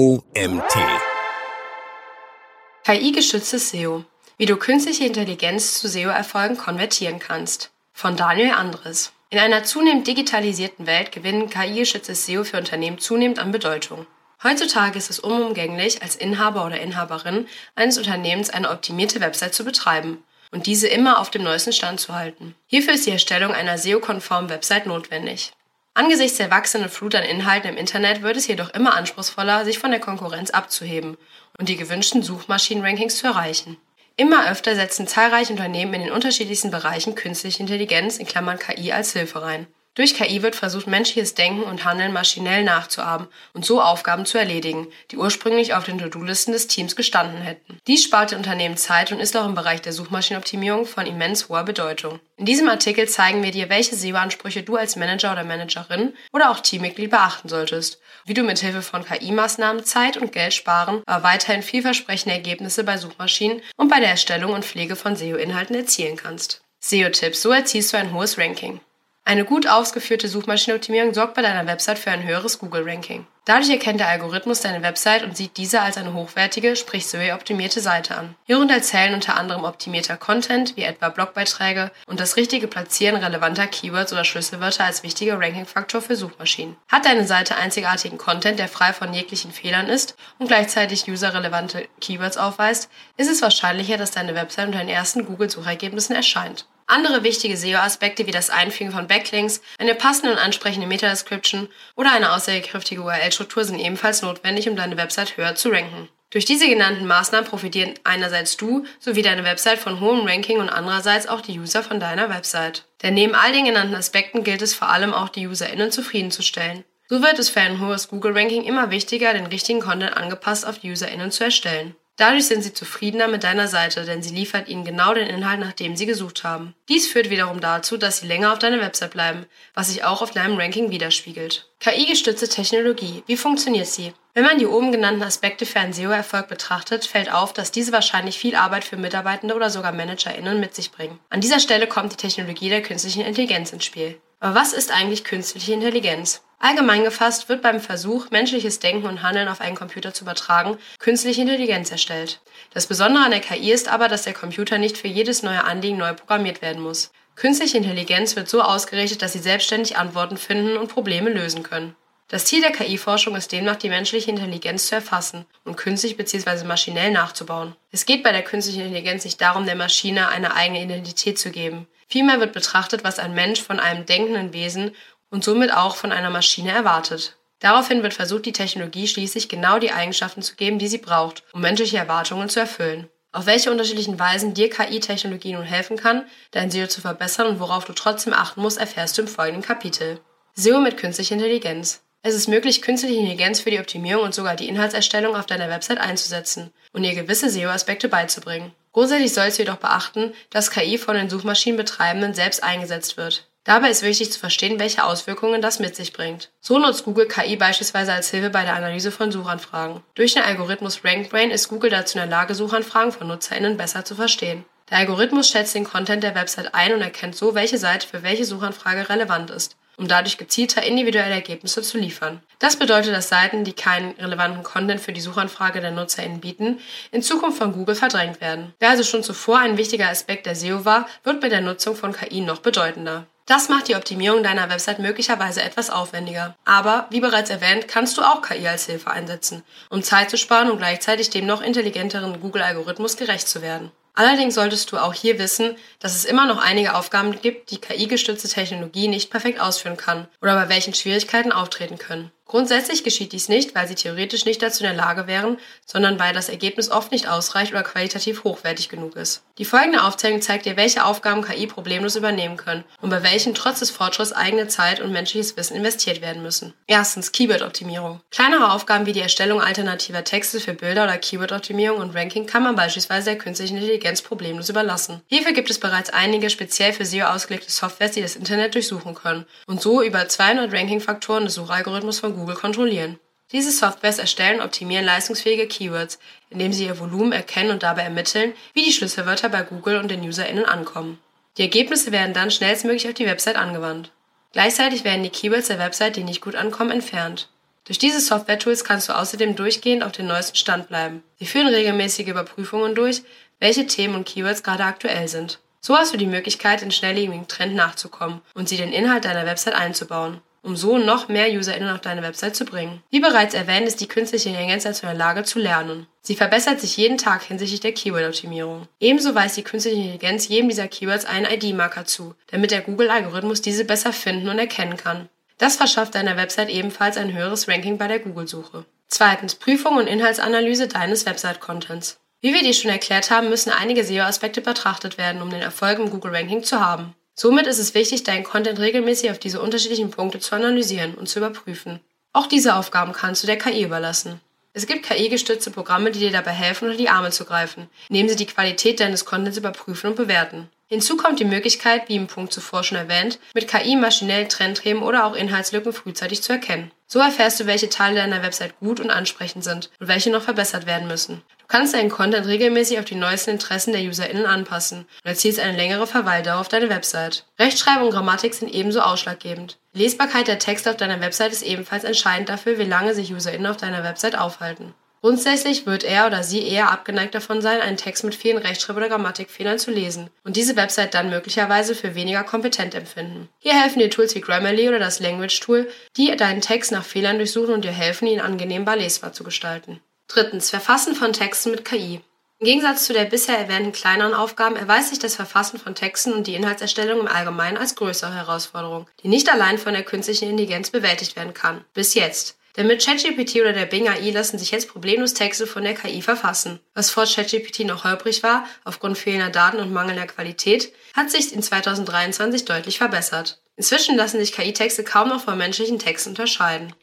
OMT. KI-gestütztes SEO. Wie du künstliche Intelligenz zu SEO-Erfolgen konvertieren kannst. Von Daniel Andres. In einer zunehmend digitalisierten Welt gewinnen KI-gestütztes SEO für Unternehmen zunehmend an Bedeutung. Heutzutage ist es unumgänglich, als Inhaber oder Inhaberin eines Unternehmens eine optimierte Website zu betreiben und diese immer auf dem neuesten Stand zu halten. Hierfür ist die Erstellung einer SEO-konformen Website notwendig. Angesichts der wachsenden Flut an Inhalten im Internet wird es jedoch immer anspruchsvoller, sich von der Konkurrenz abzuheben und die gewünschten Suchmaschinenrankings zu erreichen. Immer öfter setzen zahlreiche Unternehmen in den unterschiedlichsten Bereichen künstliche Intelligenz in Klammern KI als Hilfe rein. Durch KI wird versucht, menschliches Denken und Handeln maschinell nachzuahmen und so Aufgaben zu erledigen, die ursprünglich auf den To-Do-Listen des Teams gestanden hätten. Dies spart den Unternehmen Zeit und ist auch im Bereich der Suchmaschinenoptimierung von immens hoher Bedeutung. In diesem Artikel zeigen wir dir, welche SEO-Ansprüche du als Manager oder Managerin oder auch Teammitglied beachten solltest, wie du mithilfe von KI-Maßnahmen Zeit und Geld sparen, aber weiterhin vielversprechende Ergebnisse bei Suchmaschinen und bei der Erstellung und Pflege von SEO-Inhalten erzielen kannst. SEO-Tipps, so erzielst du ein hohes Ranking. Eine gut ausgeführte Suchmaschinenoptimierung sorgt bei deiner Website für ein höheres Google-Ranking. Dadurch erkennt der Algorithmus deine Website und sieht diese als eine hochwertige, sprich SEO-optimierte Seite an. Hierunter zählen unter anderem optimierter Content, wie etwa Blogbeiträge, und das richtige Platzieren relevanter Keywords oder Schlüsselwörter als wichtiger Ranking-Faktor für Suchmaschinen. Hat deine Seite einzigartigen Content, der frei von jeglichen Fehlern ist und gleichzeitig userrelevante Keywords aufweist, ist es wahrscheinlicher, dass deine Website unter den ersten Google-Suchergebnissen erscheint. Andere wichtige SEO-Aspekte wie das Einfügen von Backlinks, eine passende und ansprechende Meta-Description oder eine aussagekräftige URL-Struktur sind ebenfalls notwendig, um deine Website höher zu ranken. Durch diese genannten Maßnahmen profitieren einerseits du sowie deine Website von hohem Ranking und andererseits auch die User von deiner Website. Denn neben all den genannten Aspekten gilt es vor allem auch die UserInnen zufriedenzustellen. So wird es für ein hohes Google-Ranking immer wichtiger, den richtigen Content angepasst auf die UserInnen zu erstellen. Dadurch sind sie zufriedener mit deiner Seite, denn sie liefert ihnen genau den Inhalt, nach dem sie gesucht haben. Dies führt wiederum dazu, dass sie länger auf deiner Website bleiben, was sich auch auf deinem Ranking widerspiegelt. KI-gestützte Technologie. Wie funktioniert sie? Wenn man die oben genannten Aspekte für einen SEO-Erfolg betrachtet, fällt auf, dass diese wahrscheinlich viel Arbeit für Mitarbeitende oder sogar ManagerInnen mit sich bringen. An dieser Stelle kommt die Technologie der künstlichen Intelligenz ins Spiel. Aber was ist eigentlich künstliche Intelligenz? Allgemein gefasst wird beim Versuch, menschliches Denken und Handeln auf einen Computer zu übertragen, künstliche Intelligenz erstellt. Das Besondere an der KI ist aber, dass der Computer nicht für jedes neue Anliegen neu programmiert werden muss. Künstliche Intelligenz wird so ausgerichtet, dass sie selbstständig Antworten finden und Probleme lösen können. Das Ziel der KI-Forschung ist demnach, die menschliche Intelligenz zu erfassen und künstlich bzw. maschinell nachzubauen. Es geht bei der künstlichen Intelligenz nicht darum, der Maschine eine eigene Identität zu geben. Vielmehr wird betrachtet, was ein Mensch von einem denkenden Wesen und somit auch von einer Maschine erwartet. Daraufhin wird versucht, die Technologie schließlich genau die Eigenschaften zu geben, die sie braucht, um menschliche Erwartungen zu erfüllen. Auf welche unterschiedlichen Weisen dir KI-Technologie nun helfen kann, dein SEO zu verbessern und worauf du trotzdem achten musst, erfährst du im folgenden Kapitel. SEO mit künstlicher Intelligenz. Es ist möglich, künstliche Intelligenz für die Optimierung und sogar die Inhaltserstellung auf deiner Website einzusetzen und ihr gewisse SEO-Aspekte beizubringen. Grundsätzlich sollst du jedoch beachten, dass KI von den Suchmaschinenbetreibenden selbst eingesetzt wird. Dabei ist wichtig zu verstehen, welche Auswirkungen das mit sich bringt. So nutzt Google KI beispielsweise als Hilfe bei der Analyse von Suchanfragen. Durch den Algorithmus RankBrain ist Google dazu in der Lage, Suchanfragen von NutzerInnen besser zu verstehen. Der Algorithmus schätzt den Content der Website ein und erkennt so, welche Seite für welche Suchanfrage relevant ist um dadurch gezielter individuelle Ergebnisse zu liefern. Das bedeutet, dass Seiten, die keinen relevanten Content für die Suchanfrage der NutzerInnen bieten, in Zukunft von Google verdrängt werden. Wer also schon zuvor ein wichtiger Aspekt der SEO war, wird bei der Nutzung von KI noch bedeutender. Das macht die Optimierung deiner Website möglicherweise etwas aufwendiger. Aber, wie bereits erwähnt, kannst du auch KI als Hilfe einsetzen, um Zeit zu sparen und gleichzeitig dem noch intelligenteren Google-Algorithmus gerecht zu werden. Allerdings solltest du auch hier wissen, dass es immer noch einige Aufgaben gibt, die KI-gestützte Technologie nicht perfekt ausführen kann oder bei welchen Schwierigkeiten auftreten können. Grundsätzlich geschieht dies nicht, weil sie theoretisch nicht dazu in der Lage wären, sondern weil das Ergebnis oft nicht ausreicht oder qualitativ hochwertig genug ist. Die folgende Aufzählung zeigt dir, welche Aufgaben KI problemlos übernehmen können und bei welchen trotz des Fortschritts eigene Zeit und menschliches Wissen investiert werden müssen. Erstens Keyword-Optimierung. Kleinere Aufgaben wie die Erstellung alternativer Texte für Bilder oder Keyword-Optimierung und Ranking kann man beispielsweise der künstlichen Intelligenz problemlos überlassen. Hierfür gibt es bereits einige speziell für SEO ausgelegte Softwares, die das Internet durchsuchen können und so über 200 Ranking-Faktoren des Suchalgorithmus von Google kontrollieren. Diese Softwares erstellen und optimieren leistungsfähige Keywords, indem sie ihr Volumen erkennen und dabei ermitteln, wie die Schlüsselwörter bei Google und den UserInnen ankommen. Die Ergebnisse werden dann schnellstmöglich auf die Website angewandt. Gleichzeitig werden die Keywords der Website, die nicht gut ankommen, entfernt. Durch diese Software-Tools kannst du außerdem durchgehend auf den neuesten Stand bleiben. Sie führen regelmäßige Überprüfungen durch, welche Themen und Keywords gerade aktuell sind. So hast du die Möglichkeit, den schnelllebigen Trend nachzukommen und sie den Inhalt deiner Website einzubauen, um so noch mehr UserInnen auf deine Website zu bringen. Wie bereits erwähnt, ist die künstliche Intelligenz dazu in der Lage zu lernen. Sie verbessert sich jeden Tag hinsichtlich der Keyword-Optimierung. Ebenso weist die künstliche Intelligenz jedem dieser Keywords einen ID-Marker zu, damit der Google-Algorithmus diese besser finden und erkennen kann. Das verschafft deiner Website ebenfalls ein höheres Ranking bei der Google-Suche. Zweitens, Prüfung und Inhaltsanalyse deines Website-Contents. Wie wir dir schon erklärt haben, müssen einige SEO-Aspekte betrachtet werden, um den Erfolg im Google-Ranking zu haben. Somit ist es wichtig, deinen Content regelmäßig auf diese unterschiedlichen Punkte zu analysieren und zu überprüfen. Auch diese Aufgaben kannst du der KI überlassen. Es gibt KI-gestützte Programme, die dir dabei helfen, unter die Arme zu greifen, indem sie die Qualität deines Contents überprüfen und bewerten. Hinzu kommt die Möglichkeit, wie im Punkt zuvor schon erwähnt, mit KI maschinell Trendthemen oder auch Inhaltslücken frühzeitig zu erkennen. So erfährst du, welche Teile deiner Website gut und ansprechend sind und welche noch verbessert werden müssen. Du kannst deinen Content regelmäßig auf die neuesten Interessen der UserInnen anpassen und erzielst eine längere Verweildauer auf deine Website. Rechtschreibung und Grammatik sind ebenso ausschlaggebend. Die Lesbarkeit der Texte auf deiner Website ist ebenfalls entscheidend dafür, wie lange sich UserInnen auf deiner Website aufhalten. Grundsätzlich wird er oder sie eher abgeneigt davon sein, einen Text mit vielen Rechtschreib- oder Grammatikfehlern zu lesen und diese Website dann möglicherweise für weniger kompetent empfinden. Hier helfen dir Tools wie Grammarly oder das Language Tool, die deinen Text nach Fehlern durchsuchen und dir helfen, ihn angenehmbar lesbar zu gestalten. Drittens. Verfassen von Texten mit KI. Im Gegensatz zu der bisher erwähnten kleineren Aufgaben erweist sich das Verfassen von Texten und die Inhaltserstellung im Allgemeinen als größere Herausforderung, die nicht allein von der künstlichen Intelligenz bewältigt werden kann. Bis jetzt. Denn mit ChatGPT oder der Bing AI lassen sich jetzt problemlos Texte von der KI verfassen. Was vor ChatGPT noch holprig war, aufgrund fehlender Daten und mangelnder Qualität, hat sich in 2023 deutlich verbessert. Inzwischen lassen sich KI-Texte kaum noch von menschlichen Texten unterscheiden.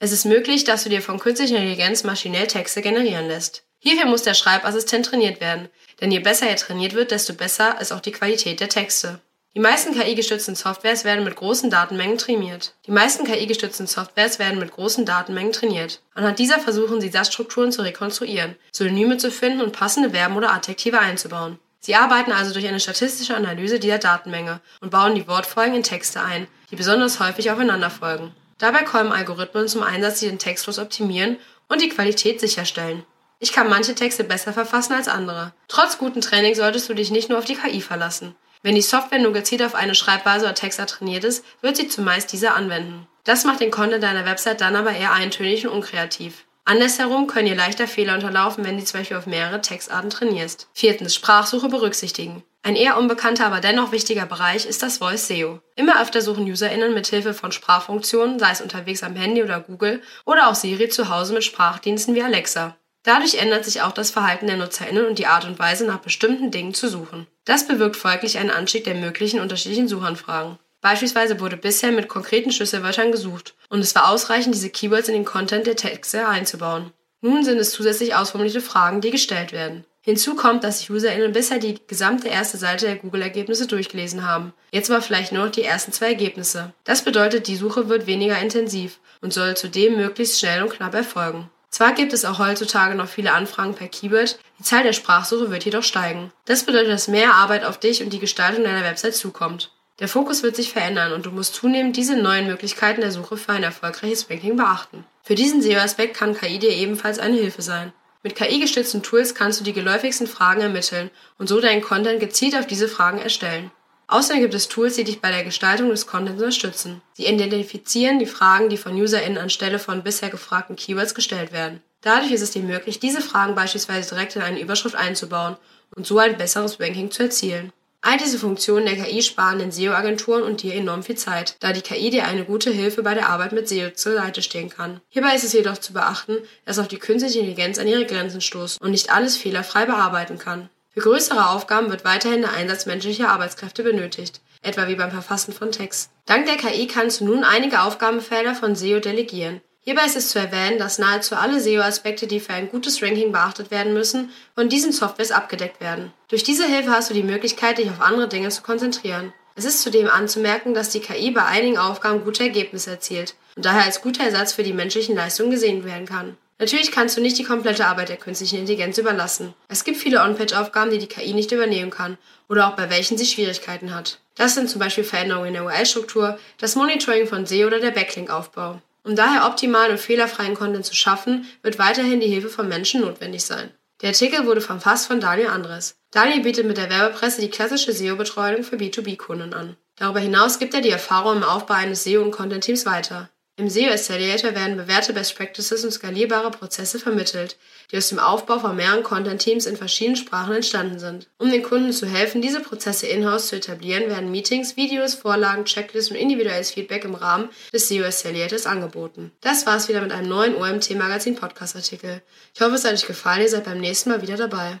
Es ist möglich, dass du dir von künstlicher Intelligenz maschinell Texte generieren lässt. Hierfür muss der Schreibassistent trainiert werden, denn je besser er trainiert wird, desto besser ist auch die Qualität der Texte. Die meisten KI-gestützten Softwares werden mit großen Datenmengen trainiert. Die meisten KI-gestützten Softwares werden mit großen Datenmengen trainiert. Anhand dieser versuchen sie Satzstrukturen zu rekonstruieren, Synonyme zu finden und passende Verben oder Adjektive einzubauen. Sie arbeiten also durch eine statistische Analyse dieser Datenmenge und bauen die Wortfolgen in Texte ein, die besonders häufig aufeinander folgen. Dabei kommen Algorithmen zum Einsatz, die den Textfluss optimieren und die Qualität sicherstellen. Ich kann manche Texte besser verfassen als andere. Trotz guten Training solltest du dich nicht nur auf die KI verlassen. Wenn die Software nur gezielt auf eine Schreibweise oder Textart trainiert ist, wird sie zumeist diese anwenden. Das macht den Content deiner Website dann aber eher eintönig und unkreativ. Andersherum können dir leichter Fehler unterlaufen, wenn du zum Beispiel auf mehrere Textarten trainierst. Viertens, Sprachsuche berücksichtigen. Ein eher unbekannter, aber dennoch wichtiger Bereich ist das Voice SEO. Immer öfter suchen UserInnen mit Hilfe von Sprachfunktionen, sei es unterwegs am Handy oder Google oder auch Siri zu Hause mit Sprachdiensten wie Alexa. Dadurch ändert sich auch das Verhalten der NutzerInnen und die Art und Weise, nach bestimmten Dingen zu suchen. Das bewirkt folglich einen Anstieg der möglichen unterschiedlichen Suchanfragen. Beispielsweise wurde bisher mit konkreten Schlüsselwörtern gesucht und es war ausreichend, diese Keywords in den Content der Texte einzubauen. Nun sind es zusätzlich ausformulierte Fragen, die gestellt werden. Hinzu kommt, dass sich UserInnen bisher die gesamte erste Seite der Google-Ergebnisse durchgelesen haben. Jetzt aber vielleicht nur noch die ersten zwei Ergebnisse. Das bedeutet, die Suche wird weniger intensiv und soll zudem möglichst schnell und knapp erfolgen. Zwar gibt es auch heutzutage noch viele Anfragen per Keyword, die Zahl der Sprachsuche wird jedoch steigen. Das bedeutet, dass mehr Arbeit auf dich und die Gestaltung deiner Website zukommt. Der Fokus wird sich verändern und du musst zunehmend diese neuen Möglichkeiten der Suche für ein erfolgreiches Ranking beachten. Für diesen SEO-Aspekt kann KI dir ebenfalls eine Hilfe sein. Mit KI-gestützten Tools kannst du die geläufigsten Fragen ermitteln und so deinen Content gezielt auf diese Fragen erstellen. Außerdem gibt es Tools, die dich bei der Gestaltung des Contents unterstützen. Sie identifizieren die Fragen, die von UserInnen anstelle von bisher gefragten Keywords gestellt werden. Dadurch ist es dir möglich, diese Fragen beispielsweise direkt in eine Überschrift einzubauen und so ein besseres Ranking zu erzielen. All diese Funktionen der KI sparen den SEO-Agenturen und dir enorm viel Zeit, da die KI dir eine gute Hilfe bei der Arbeit mit SEO zur Seite stehen kann. Hierbei ist es jedoch zu beachten, dass auch die künstliche Intelligenz an ihre Grenzen stoßt und nicht alles fehlerfrei bearbeiten kann. Für größere Aufgaben wird weiterhin der Einsatz menschlicher Arbeitskräfte benötigt, etwa wie beim Verfassen von Text. Dank der KI kannst du nun einige Aufgabenfelder von SEO delegieren. Hierbei ist es zu erwähnen, dass nahezu alle SEO-Aspekte, die für ein gutes Ranking beachtet werden müssen, von diesen Softwares abgedeckt werden. Durch diese Hilfe hast du die Möglichkeit, dich auf andere Dinge zu konzentrieren. Es ist zudem anzumerken, dass die KI bei einigen Aufgaben gute Ergebnisse erzielt und daher als guter Ersatz für die menschlichen Leistungen gesehen werden kann. Natürlich kannst du nicht die komplette Arbeit der künstlichen Intelligenz überlassen. Es gibt viele On-Page-Aufgaben, die die KI nicht übernehmen kann oder auch bei welchen sie Schwierigkeiten hat. Das sind zum Beispiel Veränderungen in der URL-Struktur, das Monitoring von SEO oder der Backlink-Aufbau. Um daher optimalen und fehlerfreien Content zu schaffen, wird weiterhin die Hilfe von Menschen notwendig sein. Der Artikel wurde verfasst von Daniel Andres. Daniel bietet mit der Werbepresse die klassische SEO-Betreuung für B2B-Kunden an. Darüber hinaus gibt er die Erfahrung im Aufbau eines SEO- und Content-Teams weiter. Im SEO Accelerator werden bewährte Best Practices und skalierbare Prozesse vermittelt, die aus dem Aufbau von mehreren Content-Teams in verschiedenen Sprachen entstanden sind. Um den Kunden zu helfen, diese Prozesse in-house zu etablieren, werden Meetings, Videos, Vorlagen, Checklists und individuelles Feedback im Rahmen des SEO Accelerators angeboten. Das war's wieder mit einem neuen OMT Magazin Podcast Artikel. Ich hoffe, es hat euch gefallen, ihr seid beim nächsten Mal wieder dabei.